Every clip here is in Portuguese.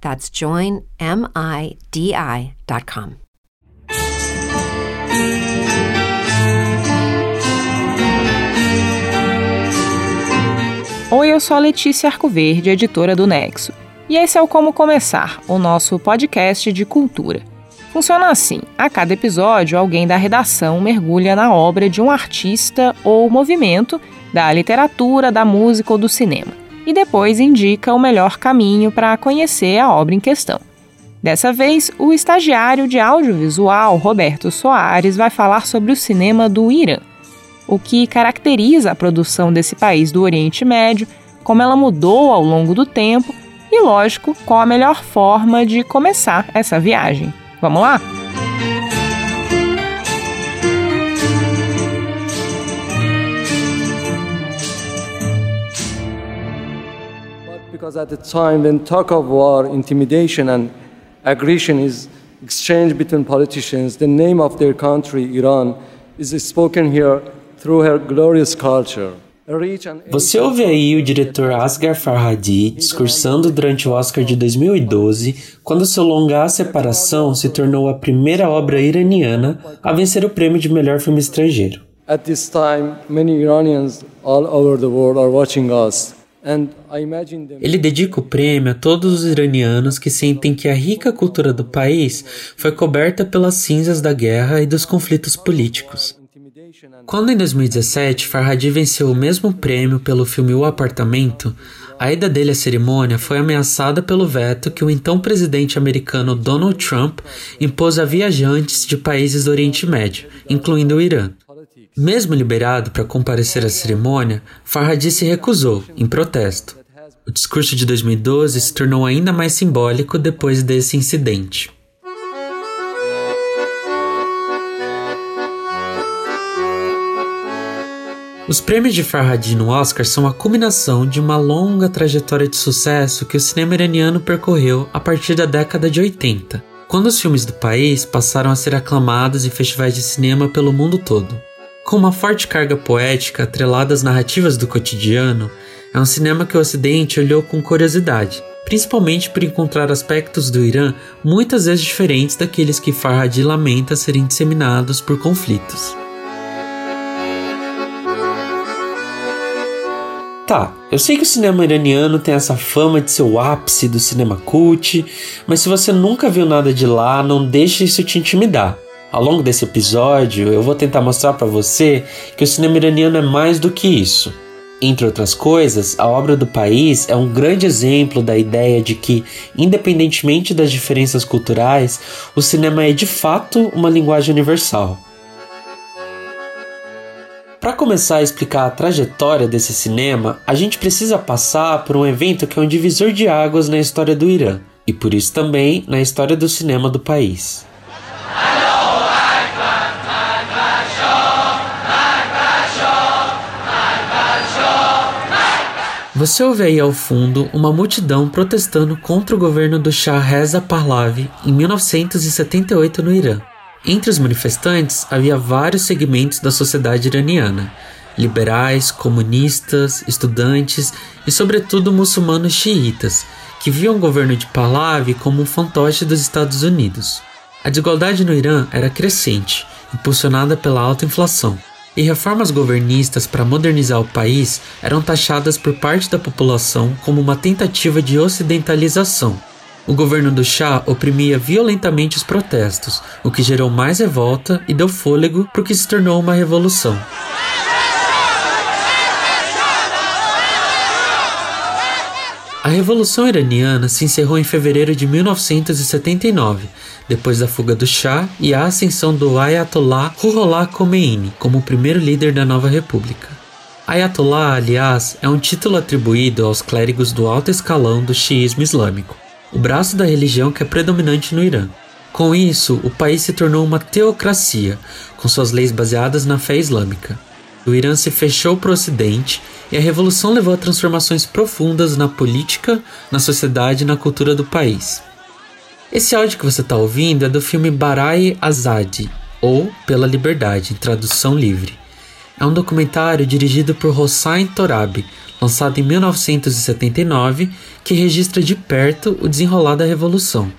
That's joinmidi.com. Oi, eu sou a Letícia Arcoverde, editora do Nexo. E esse é o Como Começar, o nosso podcast de cultura. Funciona assim: a cada episódio, alguém da redação mergulha na obra de um artista ou movimento da literatura, da música ou do cinema, e depois indica o melhor caminho para conhecer a obra em questão. Dessa vez, o estagiário de audiovisual Roberto Soares vai falar sobre o cinema do Irã, o que caracteriza a produção desse país do Oriente Médio, como ela mudou ao longo do tempo e, lógico, qual a melhor forma de começar essa viagem. Vamos lá? Because at the time when talk of war, intimidation and aggression is exchanged between politicians, the name of their country, Iran, is spoken here through her glorious culture. Você ouve aí o diretor Asghar Farhadi discursando durante o Oscar de 2012, quando seu longa A Separação se tornou a primeira obra iraniana a vencer o prêmio de melhor filme estrangeiro. At this time, many Iranians all over the world are watching us. Ele dedica o prêmio a todos os iranianos que sentem que a rica cultura do país foi coberta pelas cinzas da guerra e dos conflitos políticos. Quando em 2017 Farhadi venceu o mesmo prêmio pelo filme O Apartamento, a ida dele à cerimônia foi ameaçada pelo veto que o então presidente americano Donald Trump impôs a viajantes de países do Oriente Médio, incluindo o Irã. Mesmo liberado para comparecer à cerimônia, Farhadi se recusou, em protesto. O discurso de 2012 se tornou ainda mais simbólico depois desse incidente. Os prêmios de Farhadi no Oscar são a culminação de uma longa trajetória de sucesso que o cinema iraniano percorreu a partir da década de 80, quando os filmes do país passaram a ser aclamados em festivais de cinema pelo mundo todo. Com uma forte carga poética atrelada às narrativas do cotidiano, é um cinema que o Ocidente olhou com curiosidade, principalmente por encontrar aspectos do Irã muitas vezes diferentes daqueles que Farhadi lamenta serem disseminados por conflitos. Tá, eu sei que o cinema iraniano tem essa fama de ser o ápice do cinema cult, mas se você nunca viu nada de lá, não deixe isso te intimidar. Ao longo desse episódio, eu vou tentar mostrar para você que o cinema iraniano é mais do que isso. Entre outras coisas, a obra do país é um grande exemplo da ideia de que, independentemente das diferenças culturais, o cinema é de fato uma linguagem universal. Para começar a explicar a trajetória desse cinema, a gente precisa passar por um evento que é um divisor de águas na história do Irã e por isso também na história do cinema do país. Você ouve aí ao fundo uma multidão protestando contra o governo do Shah Reza Pahlavi em 1978 no Irã. Entre os manifestantes havia vários segmentos da sociedade iraniana: liberais, comunistas, estudantes e, sobretudo, muçulmanos xiitas, que viam o governo de Pahlavi como um fantoche dos Estados Unidos. A desigualdade no Irã era crescente, impulsionada pela alta inflação, e reformas governistas para modernizar o país eram taxadas por parte da população como uma tentativa de ocidentalização o governo do Shah oprimia violentamente os protestos, o que gerou mais revolta e deu fôlego para o que se tornou uma revolução. A Revolução Iraniana se encerrou em fevereiro de 1979, depois da fuga do Shah e a ascensão do Ayatollah Ruhollah Khomeini como primeiro líder da nova república. Ayatollah, aliás, é um título atribuído aos clérigos do alto escalão do xiismo islâmico, o braço da religião que é predominante no Irã. Com isso, o país se tornou uma teocracia, com suas leis baseadas na fé islâmica. O Irã se fechou para o Ocidente e a revolução levou a transformações profundas na política, na sociedade e na cultura do país. Esse áudio que você está ouvindo é do filme Barai Azadi, ou Pela Liberdade, em tradução livre. É um documentário dirigido por Hossein Torabi, lançado em 1979, que registra de perto o desenrolar da revolução.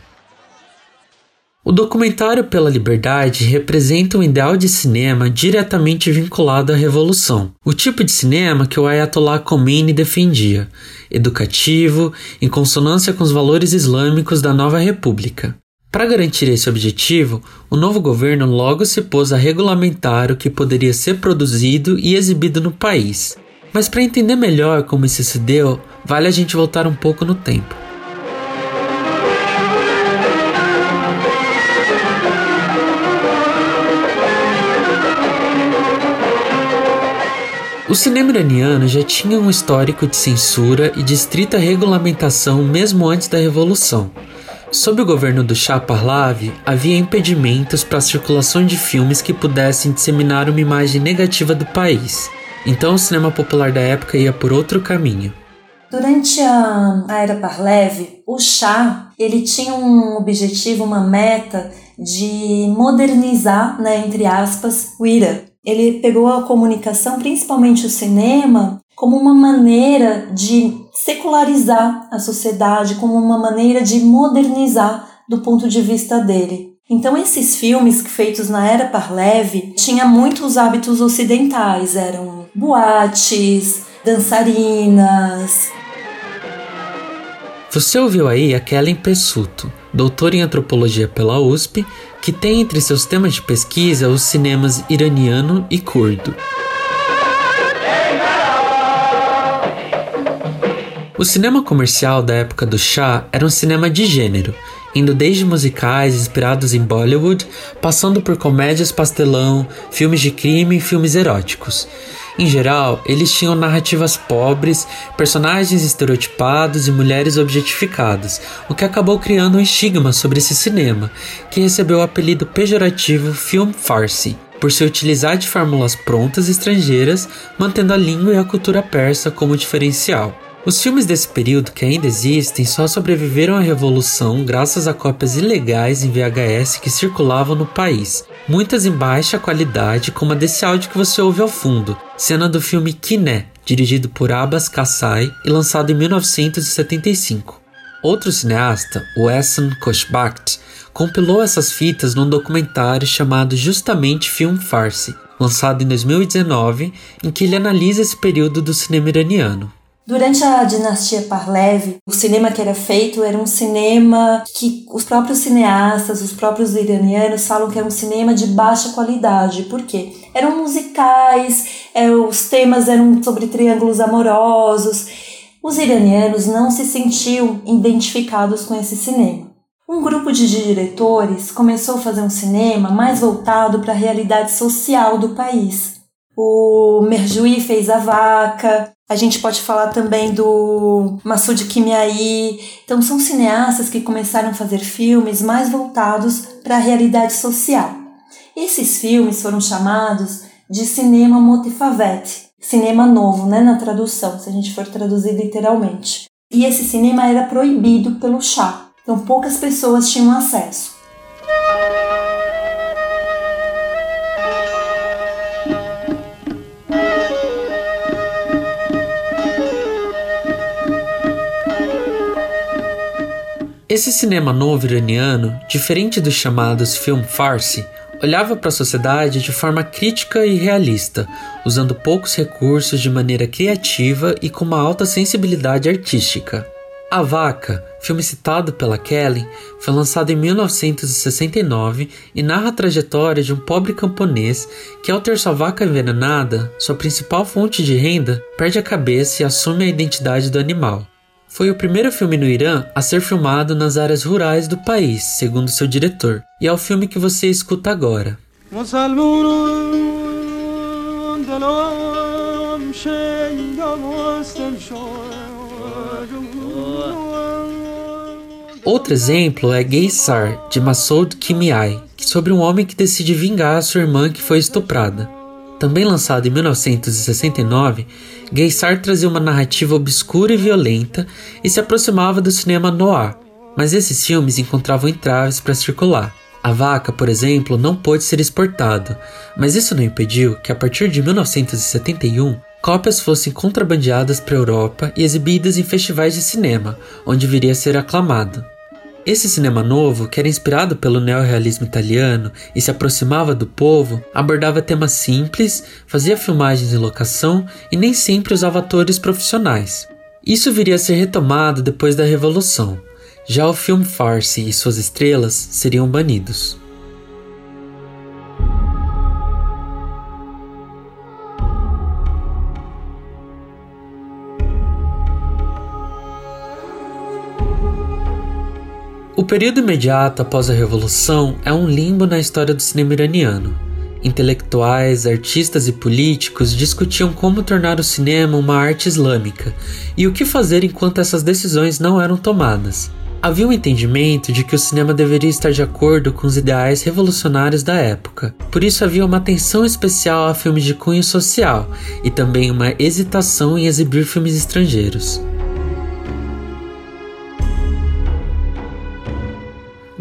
O documentário Pela Liberdade representa um ideal de cinema diretamente vinculado à revolução, o tipo de cinema que o Ayatollah Khomeini defendia, educativo, em consonância com os valores islâmicos da nova república. Para garantir esse objetivo, o novo governo logo se pôs a regulamentar o que poderia ser produzido e exibido no país. Mas para entender melhor como isso se deu, vale a gente voltar um pouco no tempo. O cinema iraniano já tinha um histórico de censura e de estrita regulamentação mesmo antes da Revolução. Sob o governo do Shah Pahlavi, havia impedimentos para a circulação de filmes que pudessem disseminar uma imagem negativa do país. Então o cinema popular da época ia por outro caminho. Durante a, a era Pahlavi, o Shah ele tinha um objetivo, uma meta de modernizar, né, entre aspas, o Irã. Ele pegou a comunicação, principalmente o cinema, como uma maneira de secularizar a sociedade, como uma maneira de modernizar do ponto de vista dele. Então esses filmes feitos na era Parlev tinham muitos hábitos ocidentais, eram boates, dançarinas. Você ouviu aí a Kellen Pessuto, doutora em antropologia pela USP, que tem entre seus temas de pesquisa os cinemas iraniano e curdo. O cinema comercial da época do Shah era um cinema de gênero, indo desde musicais inspirados em Bollywood, passando por comédias pastelão, filmes de crime e filmes eróticos. Em geral, eles tinham narrativas pobres, personagens estereotipados e mulheres objetificadas, o que acabou criando um estigma sobre esse cinema, que recebeu o apelido pejorativo Film Farsi, por se utilizar de fórmulas prontas estrangeiras, mantendo a língua e a cultura persa como diferencial. Os filmes desse período que ainda existem só sobreviveram à revolução graças a cópias ilegais em VHS que circulavam no país, muitas em baixa qualidade, como a desse áudio que você ouve ao fundo, cena do filme Kiné, dirigido por Abbas Kassai e lançado em 1975. Outro cineasta, o Ehsan Koshbakt, compilou essas fitas num documentário chamado justamente Film Farsi, lançado em 2019, em que ele analisa esse período do cinema iraniano. Durante a dinastia Parlev, o cinema que era feito era um cinema que os próprios cineastas, os próprios iranianos falam que era um cinema de baixa qualidade. Por quê? Eram musicais, é, os temas eram sobre triângulos amorosos. Os iranianos não se sentiam identificados com esse cinema. Um grupo de diretores começou a fazer um cinema mais voltado para a realidade social do país. O Merjoui fez A Vaca, a gente pode falar também do Massoud Kimiai. Então são cineastas que começaram a fazer filmes mais voltados para a realidade social. Esses filmes foram chamados de cinema motifavet, cinema novo, né, na tradução, se a gente for traduzir literalmente. E esse cinema era proibido pelo chá, então poucas pessoas tinham acesso. Esse cinema novo iraniano, diferente dos chamados film farsi, olhava para a sociedade de forma crítica e realista, usando poucos recursos de maneira criativa e com uma alta sensibilidade artística. A Vaca, filme citado pela Kelly, foi lançado em 1969 e narra a trajetória de um pobre camponês que, ao ter sua vaca envenenada, sua principal fonte de renda, perde a cabeça e assume a identidade do animal. Foi o primeiro filme no Irã a ser filmado nas áreas rurais do país, segundo seu diretor, e é o filme que você escuta agora. Outro exemplo é Geisar, de Masoud Kimiai, sobre um homem que decide vingar a sua irmã que foi estuprada. Também lançado em 1969, Geisar trazia uma narrativa obscura e violenta e se aproximava do cinema noir, mas esses filmes encontravam entraves para circular. A Vaca, por exemplo, não pôde ser exportado, mas isso não impediu que a partir de 1971 cópias fossem contrabandeadas para a Europa e exibidas em festivais de cinema, onde viria a ser aclamado. Esse cinema novo, que era inspirado pelo neorrealismo italiano e se aproximava do povo, abordava temas simples, fazia filmagens em locação e nem sempre usava atores profissionais. Isso viria a ser retomado depois da Revolução. Já o filme farce e suas estrelas seriam banidos. Período imediato após a Revolução é um limbo na história do cinema iraniano. Intelectuais, artistas e políticos discutiam como tornar o cinema uma arte islâmica e o que fazer enquanto essas decisões não eram tomadas. Havia um entendimento de que o cinema deveria estar de acordo com os ideais revolucionários da época, por isso havia uma atenção especial a filmes de cunho social e também uma hesitação em exibir filmes estrangeiros.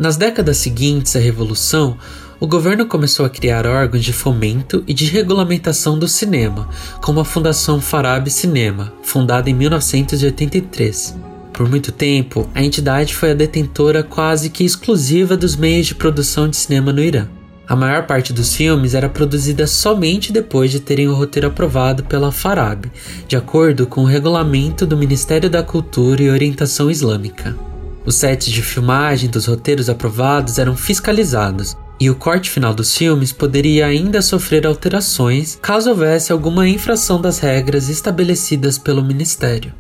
Nas décadas seguintes à Revolução, o governo começou a criar órgãos de fomento e de regulamentação do cinema, como a Fundação Farab Cinema, fundada em 1983. Por muito tempo, a entidade foi a detentora quase que exclusiva dos meios de produção de cinema no Irã. A maior parte dos filmes era produzida somente depois de terem o roteiro aprovado pela Farab, de acordo com o regulamento do Ministério da Cultura e Orientação Islâmica. Os sets de filmagem dos roteiros aprovados eram fiscalizados, e o corte final dos filmes poderia ainda sofrer alterações caso houvesse alguma infração das regras estabelecidas pelo Ministério.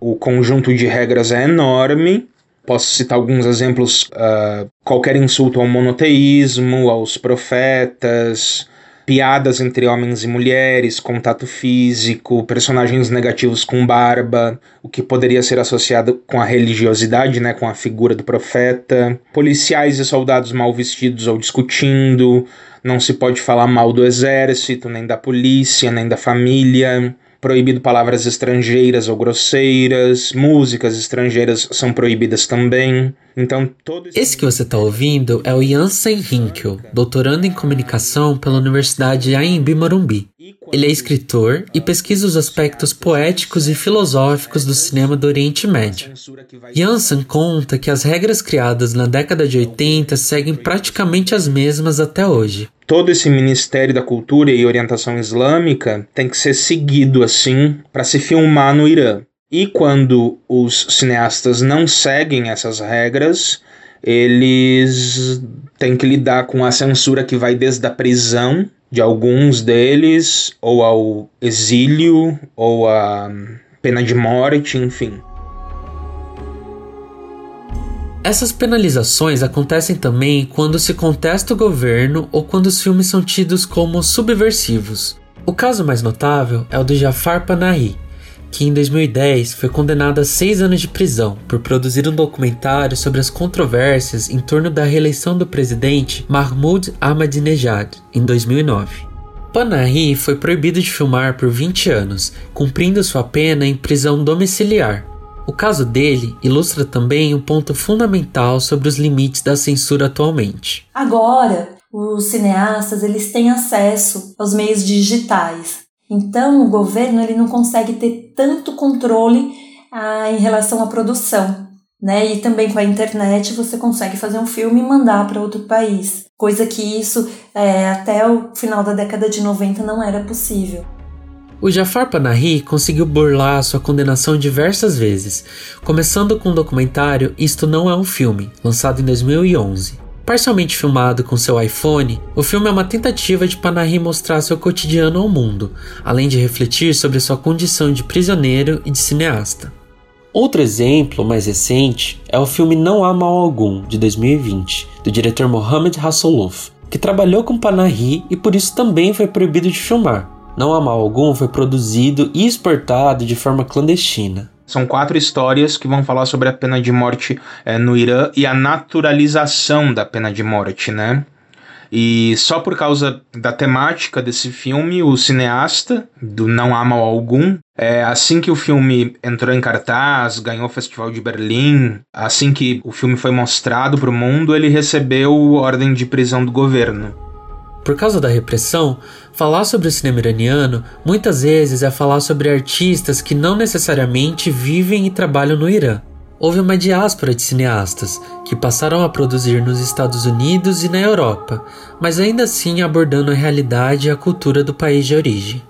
O conjunto de regras é enorme. Posso citar alguns exemplos: uh, qualquer insulto ao monoteísmo, aos profetas, piadas entre homens e mulheres, contato físico, personagens negativos com barba, o que poderia ser associado com a religiosidade, né, com a figura do profeta, policiais e soldados mal vestidos ou discutindo, não se pode falar mal do exército, nem da polícia, nem da família proibido palavras estrangeiras ou grosseiras, músicas estrangeiras são proibidas também. Então, todo esse... que você está ouvindo é o Jansen Hinkel, doutorando em comunicação pela Universidade Anhembi Morumbi. Ele é escritor e pesquisa os aspectos poéticos e filosóficos do cinema do Oriente Médio. Jansen conta que as regras criadas na década de 80 seguem praticamente as mesmas até hoje todo esse Ministério da Cultura e Orientação Islâmica tem que ser seguido assim para se filmar no Irã. E quando os cineastas não seguem essas regras, eles têm que lidar com a censura que vai desde a prisão de alguns deles, ou ao exílio, ou a pena de morte, enfim. Essas penalizações acontecem também quando se contesta o governo ou quando os filmes são tidos como subversivos. O caso mais notável é o do Jafar Panahi, que em 2010 foi condenado a seis anos de prisão por produzir um documentário sobre as controvérsias em torno da reeleição do presidente Mahmoud Ahmadinejad em 2009. Panahi foi proibido de filmar por 20 anos, cumprindo sua pena em prisão domiciliar, o caso dele ilustra também um ponto fundamental sobre os limites da censura atualmente. Agora, os cineastas eles têm acesso aos meios digitais. Então, o governo ele não consegue ter tanto controle ah, em relação à produção. Né? E também com a internet você consegue fazer um filme e mandar para outro país. Coisa que isso é, até o final da década de 90 não era possível. O Jafar Panahi conseguiu burlar sua condenação diversas vezes, começando com o documentário Isto Não É um Filme, lançado em 2011. Parcialmente filmado com seu iPhone, o filme é uma tentativa de Panahi mostrar seu cotidiano ao mundo, além de refletir sobre sua condição de prisioneiro e de cineasta. Outro exemplo, mais recente, é o filme Não Há Mal Algum, de 2020, do diretor Mohamed Hasselhoff, que trabalhou com Panahi e por isso também foi proibido de filmar. Não há mal algum foi produzido e exportado de forma clandestina. São quatro histórias que vão falar sobre a pena de morte é, no Irã e a naturalização da pena de morte, né? E só por causa da temática desse filme, o cineasta, do Não Há Mal Algum, é, assim que o filme entrou em cartaz, ganhou o Festival de Berlim, assim que o filme foi mostrado para o mundo, ele recebeu ordem de prisão do governo. Por causa da repressão, falar sobre o cinema iraniano muitas vezes é falar sobre artistas que não necessariamente vivem e trabalham no Irã. Houve uma diáspora de cineastas que passaram a produzir nos Estados Unidos e na Europa, mas ainda assim abordando a realidade e a cultura do país de origem.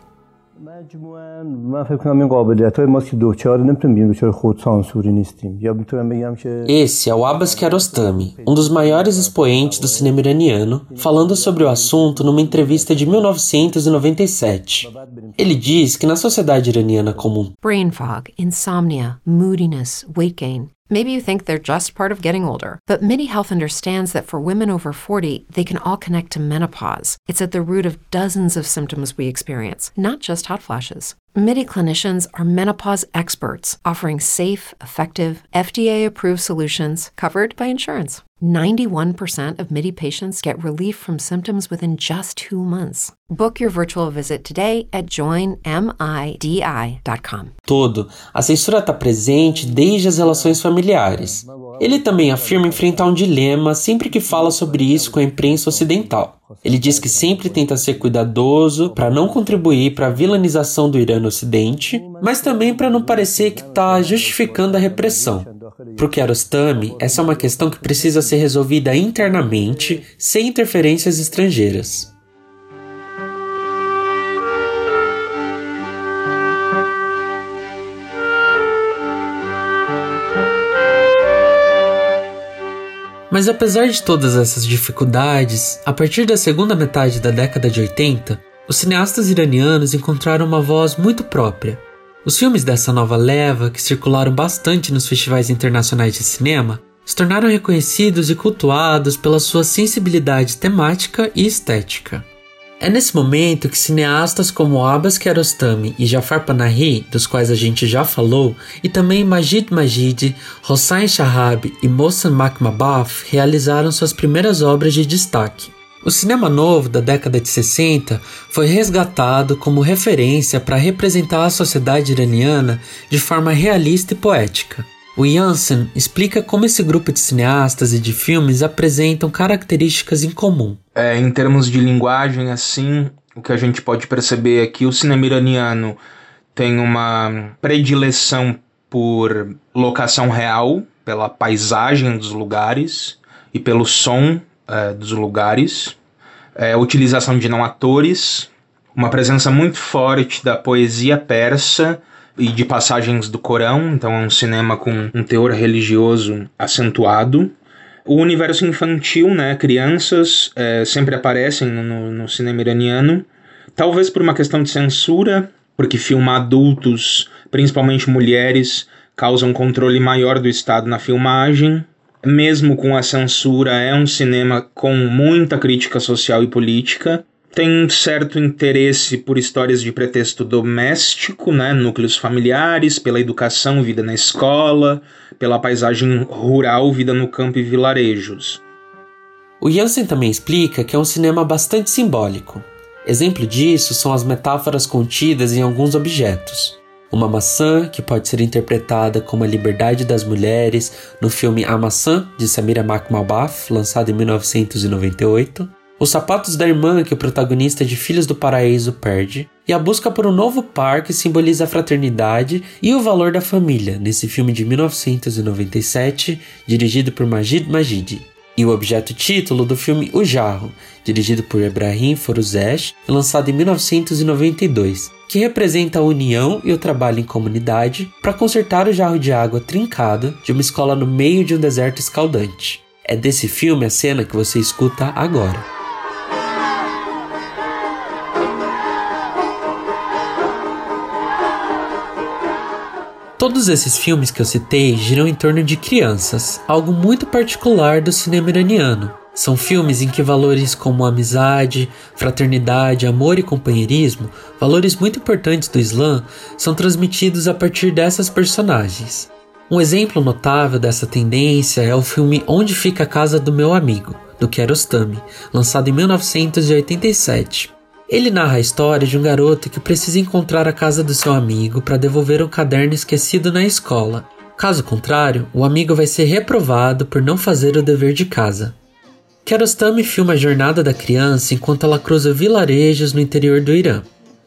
من فکر کنم این قابلیت های ما که دوچار نمیتونیم دوچار خودسانسوری نیستیم یا میتونم بگم که Esse é o Abbas Kiarostami, um dos maiores expoentes do cinema iraniano, falando sobre o assunto numa entrevista de 1997. Ele diz que na sociedade iraniana comum, brain fog, insomnia, moodiness, weight gain Maybe you think they're just part of getting older, but MIDI Health understands that for women over 40, they can all connect to menopause. It's at the root of dozens of symptoms we experience, not just hot flashes. MIDI clinicians are menopause experts, offering safe, effective, FDA approved solutions covered by insurance. 91% of MIDI patients get relief from symptoms within just two months. Book your virtual visit today at joinmidi.com. Todo, a censura está presente desde as relações familiares. Ele também afirma enfrentar um dilema sempre que fala sobre isso com a imprensa ocidental. Ele diz que sempre tenta ser cuidadoso para não contribuir para a vilanização do Irã no Ocidente, mas também para não parecer que está justificando a repressão. Para o Kiarostami, essa é uma questão que precisa ser resolvida internamente, sem interferências estrangeiras. Mas apesar de todas essas dificuldades, a partir da segunda metade da década de 80, os cineastas iranianos encontraram uma voz muito própria. Os filmes dessa nova leva, que circularam bastante nos festivais internacionais de cinema, se tornaram reconhecidos e cultuados pela sua sensibilidade temática e estética. É nesse momento que cineastas como Abbas Kiarostami e Jafar Panahi, dos quais a gente já falou, e também Majid Majid, Hossein Shahab e Mohsen Makhmabaf realizaram suas primeiras obras de destaque. O cinema novo da década de 60 foi resgatado como referência para representar a sociedade iraniana de forma realista e poética. O Janssen explica como esse grupo de cineastas e de filmes apresentam características em comum. É, em termos de linguagem, assim, o que a gente pode perceber é que o cinema iraniano tem uma predileção por locação real, pela paisagem dos lugares e pelo som é, dos lugares, é, utilização de não atores, uma presença muito forte da poesia persa e de passagens do Corão, então é um cinema com um teor religioso acentuado. O universo infantil, né, crianças é, sempre aparecem no, no cinema iraniano, talvez por uma questão de censura, porque filmar adultos, principalmente mulheres, causa um controle maior do Estado na filmagem. Mesmo com a censura, é um cinema com muita crítica social e política tem certo interesse por histórias de pretexto doméstico, né, núcleos familiares, pela educação, vida na escola, pela paisagem rural, vida no campo e vilarejos. O Jansen também explica que é um cinema bastante simbólico. Exemplo disso são as metáforas contidas em alguns objetos. Uma maçã, que pode ser interpretada como a liberdade das mulheres no filme A Maçã, de Samira Makhmalbaf, lançado em 1998 os sapatos da irmã que o protagonista de Filhos do Paraíso perde, e a busca por um novo par que simboliza a fraternidade e o valor da família, nesse filme de 1997, dirigido por Majid Majid. e o objeto título do filme O Jarro, dirigido por Ebrahim Foruzesh lançado em 1992, que representa a união e o trabalho em comunidade para consertar o jarro de água trincado de uma escola no meio de um deserto escaldante. É desse filme a cena que você escuta agora. Todos esses filmes que eu citei giram em torno de crianças, algo muito particular do cinema iraniano. São filmes em que valores como amizade, fraternidade, amor e companheirismo, valores muito importantes do Islã, são transmitidos a partir dessas personagens. Um exemplo notável dessa tendência é o filme Onde Fica a Casa do Meu Amigo, do Kiarostami, lançado em 1987. Ele narra a história de um garoto que precisa encontrar a casa do seu amigo para devolver um caderno esquecido na escola. Caso contrário, o amigo vai ser reprovado por não fazer o dever de casa. Kiarostami filma a jornada da criança enquanto ela cruza vilarejos no interior do Irã.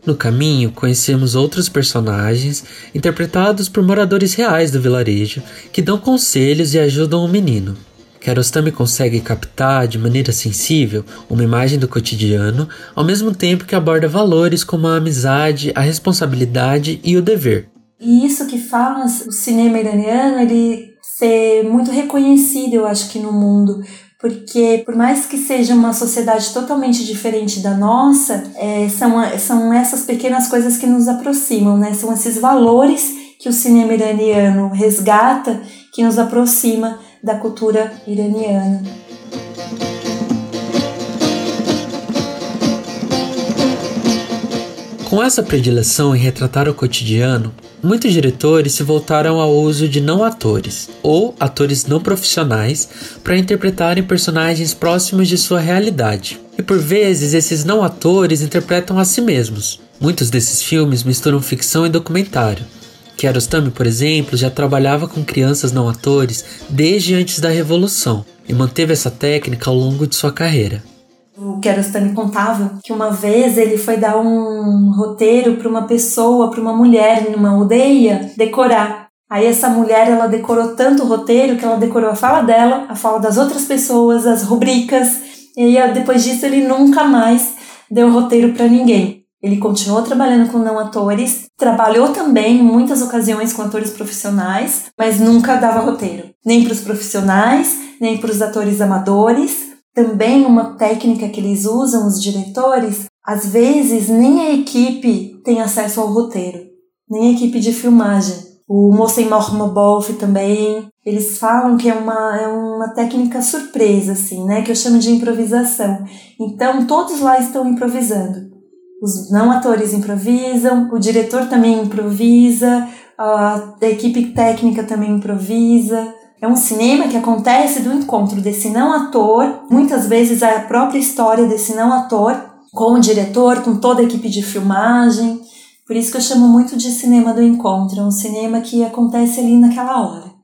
No caminho, conhecemos outros personagens, interpretados por moradores reais do vilarejo, que dão conselhos e ajudam o menino. Kiarostami consegue captar de maneira sensível uma imagem do cotidiano, ao mesmo tempo que aborda valores como a amizade, a responsabilidade e o dever. E isso que faz o cinema iraniano ele ser muito reconhecido, eu acho que no mundo, porque por mais que seja uma sociedade totalmente diferente da nossa, é, são, são essas pequenas coisas que nos aproximam, né? São esses valores que o cinema iraniano resgata que nos aproxima da cultura iraniana. Com essa predileção em retratar o cotidiano, muitos diretores se voltaram ao uso de não atores ou atores não profissionais para interpretarem personagens próximos de sua realidade. E por vezes esses não atores interpretam a si mesmos. Muitos desses filmes misturam ficção e documentário, Kiarostami, por exemplo, já trabalhava com crianças não atores desde antes da Revolução e manteve essa técnica ao longo de sua carreira. O Kiarostami contava que uma vez ele foi dar um roteiro para uma pessoa, para uma mulher em uma aldeia, decorar. Aí essa mulher ela decorou tanto o roteiro que ela decorou a fala dela, a fala das outras pessoas, as rubricas. E aí, depois disso ele nunca mais deu roteiro para ninguém. Ele continuou trabalhando com não atores, trabalhou também em muitas ocasiões com atores profissionais, mas nunca dava roteiro, nem para os profissionais, nem para os atores amadores. Também uma técnica que eles usam, os diretores, às vezes nem a equipe tem acesso ao roteiro, nem a equipe de filmagem. O Mohsen Mormobov também, eles falam que é uma, é uma técnica surpresa, assim, né? Que eu chamo de improvisação. Então, todos lá estão improvisando os não atores improvisam, o diretor também improvisa, a equipe técnica também improvisa. É um cinema que acontece do encontro desse não ator, muitas vezes a própria história desse não ator, com o diretor, com toda a equipe de filmagem. Por isso que eu chamo muito de cinema do encontro, é um cinema que acontece ali naquela hora.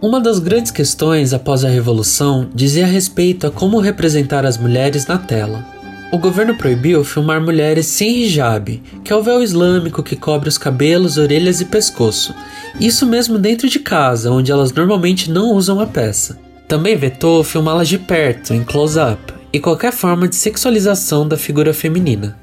Uma das grandes questões após a Revolução dizia respeito a como representar as mulheres na tela. O governo proibiu filmar mulheres sem hijab, que é o véu islâmico que cobre os cabelos, orelhas e pescoço, isso mesmo dentro de casa, onde elas normalmente não usam a peça. Também vetou filmá-las de perto, em close-up, e qualquer forma de sexualização da figura feminina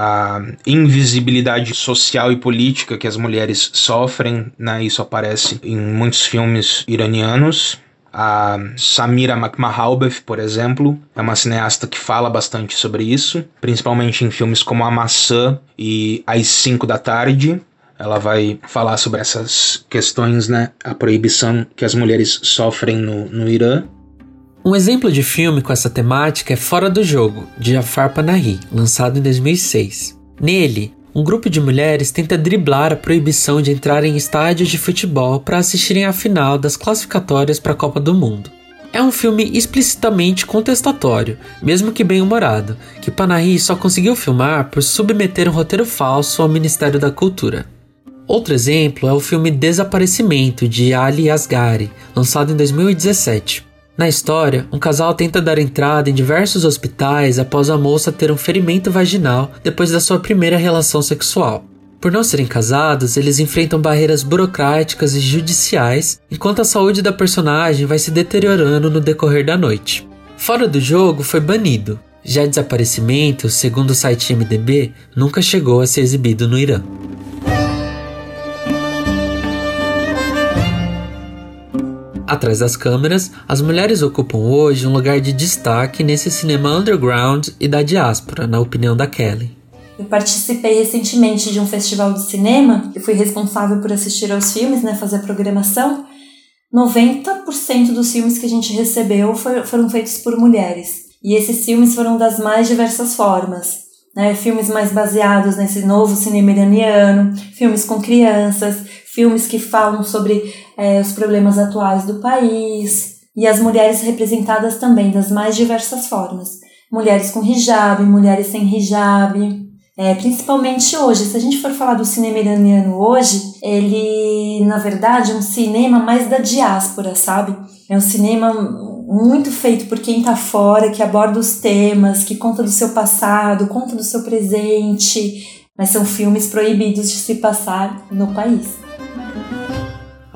a invisibilidade social e política que as mulheres sofrem, né? Isso aparece em muitos filmes iranianos. A Samira Makhmalbaf, por exemplo, é uma cineasta que fala bastante sobre isso, principalmente em filmes como A Maçã e Às 5 da Tarde. Ela vai falar sobre essas questões, né? A proibição que as mulheres sofrem no, no Irã. Um exemplo de filme com essa temática é Fora do Jogo, de Jafar Panahi, lançado em 2006. Nele, um grupo de mulheres tenta driblar a proibição de entrar em estádios de futebol para assistirem à final das classificatórias para a Copa do Mundo. É um filme explicitamente contestatório, mesmo que bem-humorado, que Panahi só conseguiu filmar por submeter um roteiro falso ao Ministério da Cultura. Outro exemplo é o filme Desaparecimento, de Ali Asghari, lançado em 2017. Na história, um casal tenta dar entrada em diversos hospitais após a moça ter um ferimento vaginal depois da sua primeira relação sexual. Por não serem casados, eles enfrentam barreiras burocráticas e judiciais, enquanto a saúde da personagem vai se deteriorando no decorrer da noite. Fora do jogo, foi banido. Já Desaparecimento, segundo o site MDB, nunca chegou a ser exibido no Irã. Atrás das câmeras, as mulheres ocupam hoje um lugar de destaque nesse cinema underground e da diáspora, na opinião da Kelly. Eu participei recentemente de um festival de cinema, eu fui responsável por assistir aos filmes, né, fazer a programação. 90% dos filmes que a gente recebeu foram feitos por mulheres. E esses filmes foram das mais diversas formas. Né? Filmes mais baseados nesse novo cinema iraniano, filmes com crianças, filmes que falam sobre é, os problemas atuais do país. E as mulheres representadas também das mais diversas formas. Mulheres com hijab, mulheres sem hijab, é, principalmente hoje, se a gente for falar do cinema iraniano hoje, ele, na verdade, é um cinema mais da diáspora, sabe? É um cinema muito feito por quem está fora, que aborda os temas, que conta do seu passado, conta do seu presente, mas são filmes proibidos de se passar no país.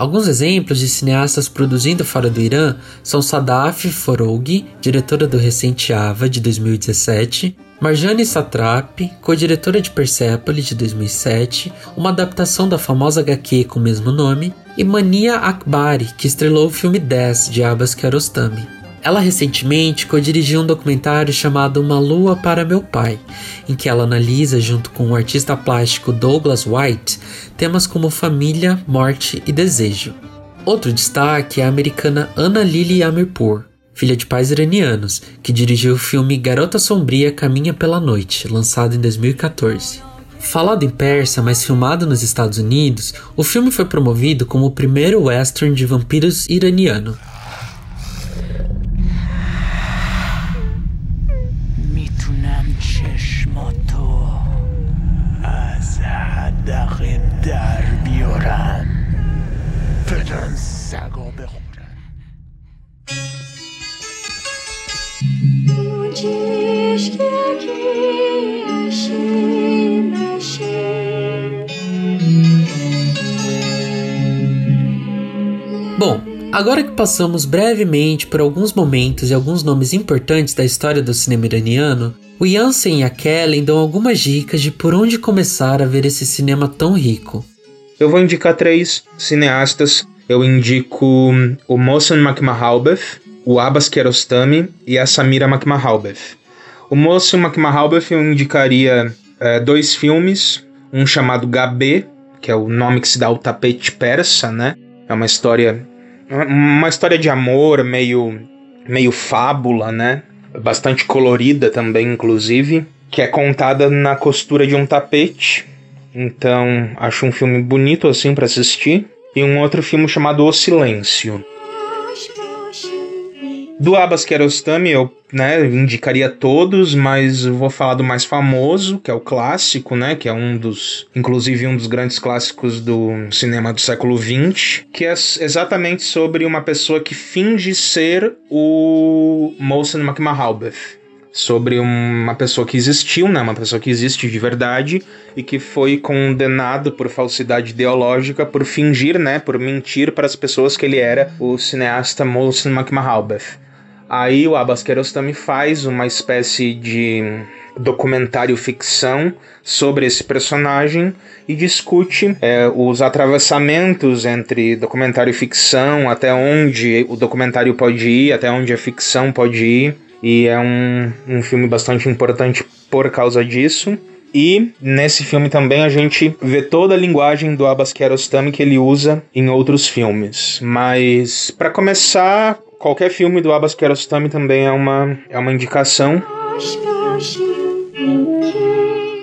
Alguns exemplos de cineastas produzindo fora do Irã são Sadaf Foroghi, diretora do recente Ava de 2017, Marjane Satrap, co-diretora de Persepolis de 2007, uma adaptação da famosa HQ com o mesmo nome, e Mania Akbari, que estrelou o filme 10 de Abbas Kiarostami. Ela recentemente co-dirigiu um documentário chamado Uma Lua para Meu Pai, em que ela analisa, junto com o artista plástico Douglas White, temas como família, morte e desejo. Outro destaque é a americana Anna Lily Amirpour, filha de pais iranianos, que dirigiu o filme Garota Sombria Caminha pela Noite, lançado em 2014. Falado em persa, mas filmado nos Estados Unidos, o filme foi promovido como o primeiro western de vampiros iraniano. Bom, agora que passamos brevemente por alguns momentos e alguns nomes importantes da história do cinema iraniano, o Jansen e a Kellen dão algumas dicas de por onde começar a ver esse cinema tão rico. Eu vou indicar três cineastas. Eu indico o Mohsen Makhmalbaf, o Abbas Kiarostami e a Samira Makhmalbaf. O Mohsen Makhmalbaf eu indicaria é, dois filmes, um chamado Gabê, que é o nome que se dá ao tapete persa, né? É uma história uma história de amor meio meio fábula, né? Bastante colorida também, inclusive, que é contada na costura de um tapete. Então, acho um filme bonito assim para assistir. E um outro filme chamado O Silêncio. Do Abbas Kiarostami eu né, indicaria todos, mas vou falar do mais famoso, que é o clássico, né, que é um dos, inclusive um dos grandes clássicos do cinema do século XX, que é exatamente sobre uma pessoa que finge ser o Mohsen Makhmalbaf sobre uma pessoa que existiu, né, uma pessoa que existe de verdade e que foi condenado por falsidade ideológica, por fingir, né, por mentir para as pessoas que ele era o cineasta Mohsen Makhmalbaf. Aí o Abbas Kiarostami faz uma espécie de documentário ficção sobre esse personagem e discute é, os atravessamentos entre documentário e ficção, até onde o documentário pode ir, até onde a ficção pode ir. E é um, um filme bastante importante por causa disso. E nesse filme também a gente vê toda a linguagem do Abbas Kiarostami que ele usa em outros filmes. Mas para começar, qualquer filme do Abbas Kiarostami também é uma, é uma indicação.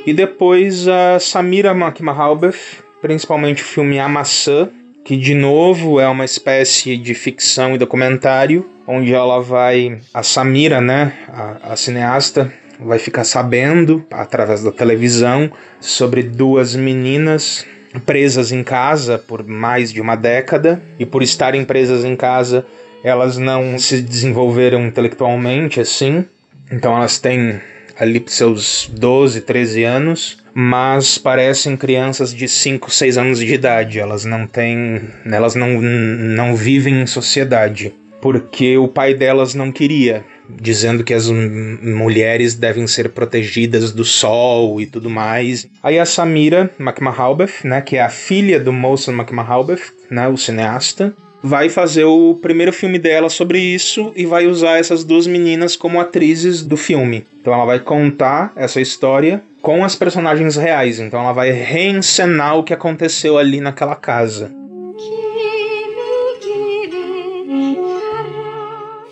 E depois a Samira Makhmalbaf, principalmente o filme A Maçã, que de novo é uma espécie de ficção e documentário, onde ela vai, a Samira, né, a, a cineasta, vai ficar sabendo através da televisão sobre duas meninas presas em casa por mais de uma década e por estarem presas em casa elas não se desenvolveram intelectualmente assim, então elas têm ali seus 12, 13 anos, mas parecem crianças de 5, 6 anos de idade. Elas não têm, elas não, não vivem em sociedade, porque o pai delas não queria, dizendo que as mulheres devem ser protegidas do sol e tudo mais. Aí a Samira McMahalbeth, né, que é a filha do Molson McMahalbeth, né, o cineasta, vai fazer o primeiro filme dela sobre isso e vai usar essas duas meninas como atrizes do filme. Então ela vai contar essa história com as personagens reais. Então ela vai reencenar o que aconteceu ali naquela casa.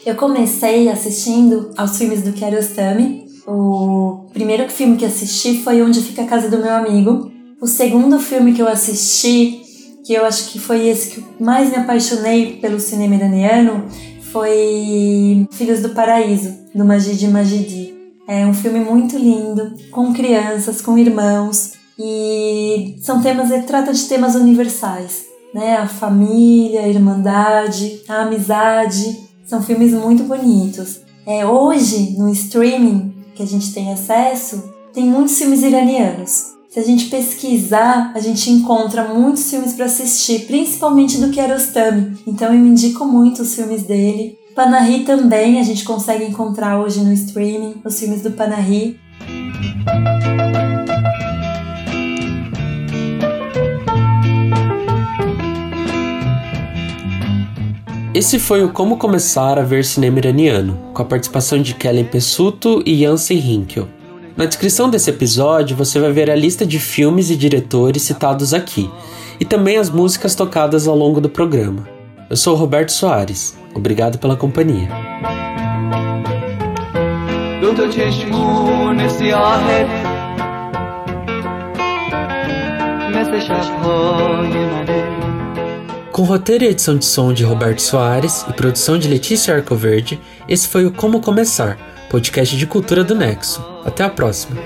Eu comecei assistindo aos filmes do Kiarostami. O primeiro filme que assisti foi Onde Fica a Casa do Meu Amigo. O segundo filme que eu assisti que eu acho que foi esse que mais me apaixonei pelo cinema iraniano, foi Filhos do Paraíso, do Majid Majidi. É um filme muito lindo, com crianças, com irmãos, e são temas, ele trata de temas universais, né? A família, a irmandade, a amizade, são filmes muito bonitos. É, hoje, no streaming que a gente tem acesso, tem muitos filmes iranianos. Se a gente pesquisar, a gente encontra muitos filmes para assistir, principalmente do Kiarostami. Então eu indico muito os filmes dele. Panahi também a gente consegue encontrar hoje no streaming, os filmes do Panahi. Esse foi o Como Começar a Ver Cinema Iraniano, com a participação de Kellen Pessuto e Jansen Hinkel. Na descrição desse episódio você vai ver a lista de filmes e diretores citados aqui, e também as músicas tocadas ao longo do programa. Eu sou o Roberto Soares. Obrigado pela companhia. Com roteiro e edição de som de Roberto Soares e produção de Letícia Arcoverde, esse foi o Como Começar podcast de cultura do Nexo. Até a próxima.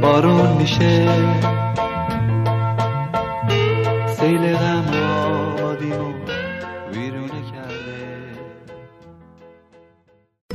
بارون میشه سیل غم